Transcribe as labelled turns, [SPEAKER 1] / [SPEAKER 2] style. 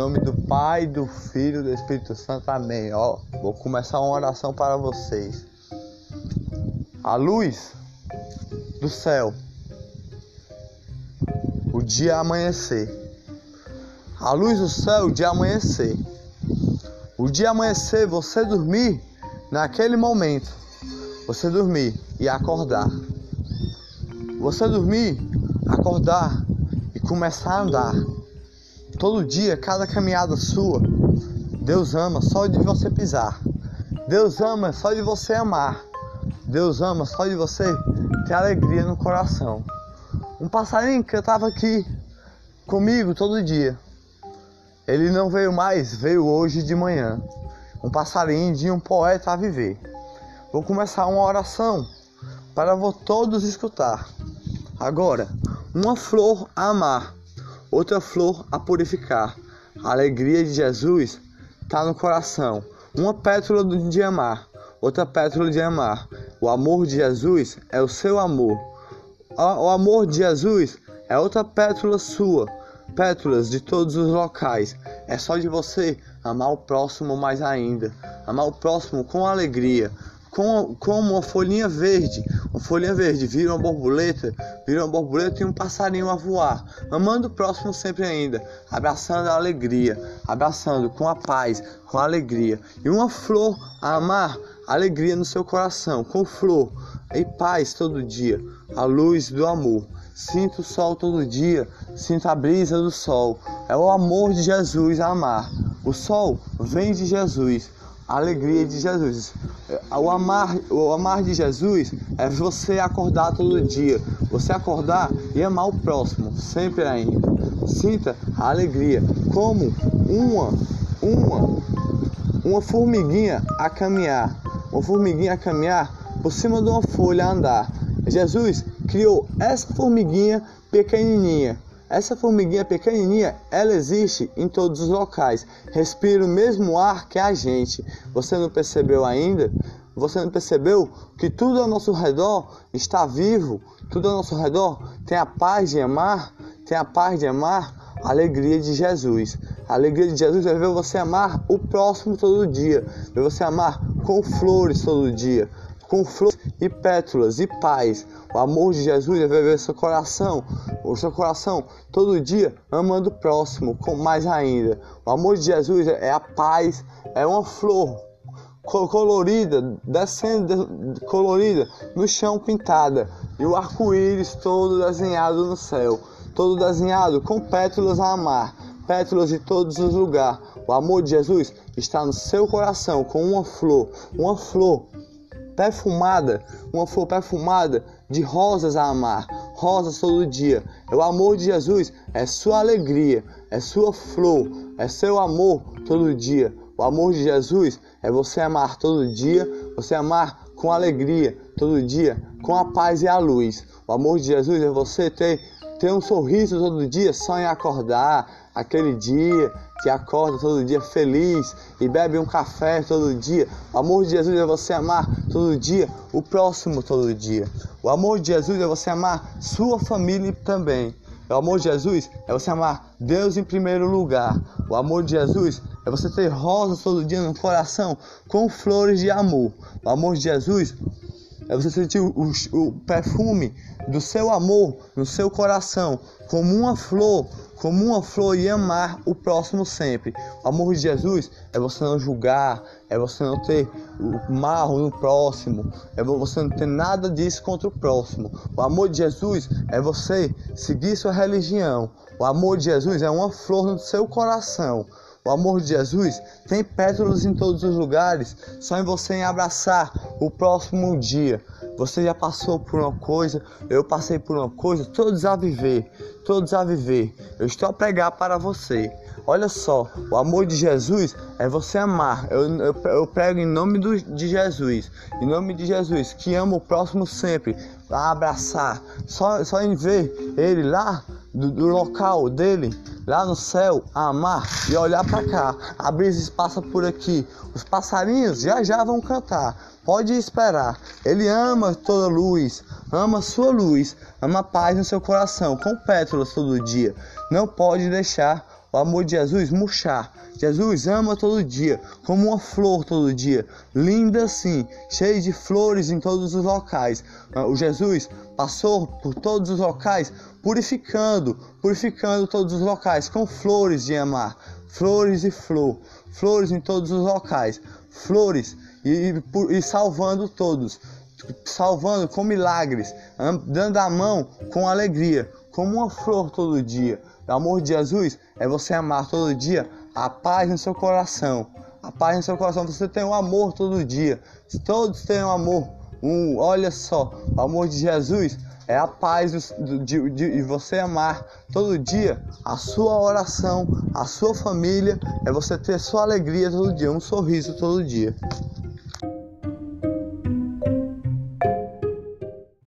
[SPEAKER 1] nome do Pai, do Filho e do Espírito Santo. Amém. Ó, vou começar uma oração para vocês. A luz do céu. O dia amanhecer. A luz do céu, o dia amanhecer. O dia amanhecer, você dormir naquele momento. Você dormir e acordar. Você dormir, acordar e começar a andar Todo dia, cada caminhada sua, Deus ama só de você pisar. Deus ama só de você amar. Deus ama só de você ter alegria no coração. Um passarinho que estava aqui comigo todo dia. Ele não veio mais, veio hoje de manhã. Um passarinho de um poeta a viver. Vou começar uma oração para todos escutar. Agora, uma flor a amar outra flor a purificar. A alegria de Jesus está no coração. Uma pétala de amar, outra pétala de amar. O amor de Jesus é o seu amor. O amor de Jesus é outra pétala sua. Pétalas de todos os locais. É só de você amar o próximo mais ainda. Amar o próximo com alegria com, com uma folhinha verde. Uma folhinha verde vira uma borboleta, vira uma borboleta e um passarinho a voar. Amando o próximo sempre ainda, abraçando a alegria, abraçando com a paz, com a alegria. E uma flor a amar, alegria no seu coração, com flor e paz todo dia, a luz do amor. Sinto o sol todo dia, sinto a brisa do sol. É o amor de Jesus a amar. O sol vem de Jesus a alegria de Jesus. O amar, o amar de Jesus é você acordar todo dia, você acordar e amar o próximo, sempre ainda. Sinta a alegria como uma, uma, uma formiguinha a caminhar, uma formiguinha a caminhar por cima de uma folha a andar. Jesus criou essa formiguinha pequenininha essa formiguinha pequenininha, ela existe em todos os locais. Respira o mesmo ar que a gente. Você não percebeu ainda? Você não percebeu que tudo ao nosso redor está vivo? Tudo ao nosso redor tem a paz de amar? Tem a paz de amar? A alegria de Jesus. A alegria de Jesus é ver você amar o próximo todo dia. Ver você amar com flores todo dia com flores e pétalas e paz. O amor de Jesus deve ver seu coração, o seu coração todo dia amando o próximo, com mais ainda. O amor de Jesus é a paz, é uma flor colorida, descendo colorida no chão pintada e o arco-íris todo desenhado no céu, todo desenhado com pétalas a amar, pétalas de todos os lugares. O amor de Jesus está no seu coração com uma flor, uma flor perfumada, uma flor perfumada de rosas a amar, rosas todo dia. É o amor de Jesus, é sua alegria, é sua flor, é seu amor todo dia. O amor de Jesus é você amar todo dia, você amar com alegria todo dia, com a paz e a luz. O amor de Jesus é você ter, ter um sorriso todo dia só em acordar, aquele dia que acorda todo dia feliz e bebe um café todo dia. O amor de Jesus é você amar todo dia o próximo todo dia. O amor de Jesus é você amar sua família também. O amor de Jesus é você amar Deus em primeiro lugar. O amor de Jesus é você ter rosas todo dia no coração com flores de amor. O amor de Jesus é você sentir o, o perfume do seu amor no seu coração como uma flor como uma flor e amar o próximo sempre. O amor de Jesus é você não julgar, é você não ter o mal no próximo, é você não ter nada disso contra o próximo. O amor de Jesus é você seguir sua religião. O amor de Jesus é uma flor no seu coração. O amor de Jesus tem pétalas em todos os lugares, só em você em abraçar o próximo dia. Você já passou por uma coisa, eu passei por uma coisa, todos a viver, todos a viver. Eu estou a pregar para você. Olha só, o amor de Jesus é você amar. Eu, eu, eu prego em nome do, de Jesus, em nome de Jesus, que ama o próximo sempre, a abraçar. Só, só em ver ele lá do, do local dele, lá no céu, amar e olhar para cá. A brisa passa por aqui. Os passarinhos já já vão cantar. Pode esperar. Ele ama toda luz, ama sua luz, ama paz no seu coração, com pétalas todo dia. Não pode deixar o amor de Jesus murchar. Jesus ama todo dia, como uma flor todo dia, linda assim, cheia de flores em todos os locais. Ah, o Jesus passou por todos os locais, purificando, purificando todos os locais com flores de amar, flores e flor, flores em todos os locais, flores e, e, e salvando todos, salvando com milagres, dando a mão com alegria, como uma flor todo dia. O amor de Jesus é você amar todo dia a paz no seu coração. A paz no seu coração. Você tem um amor todo dia. Todos têm um amor. Um, olha só, o amor de Jesus é a paz de, de, de, você amar todo dia a sua oração, a sua família, é você ter sua alegria todo dia, um sorriso todo dia.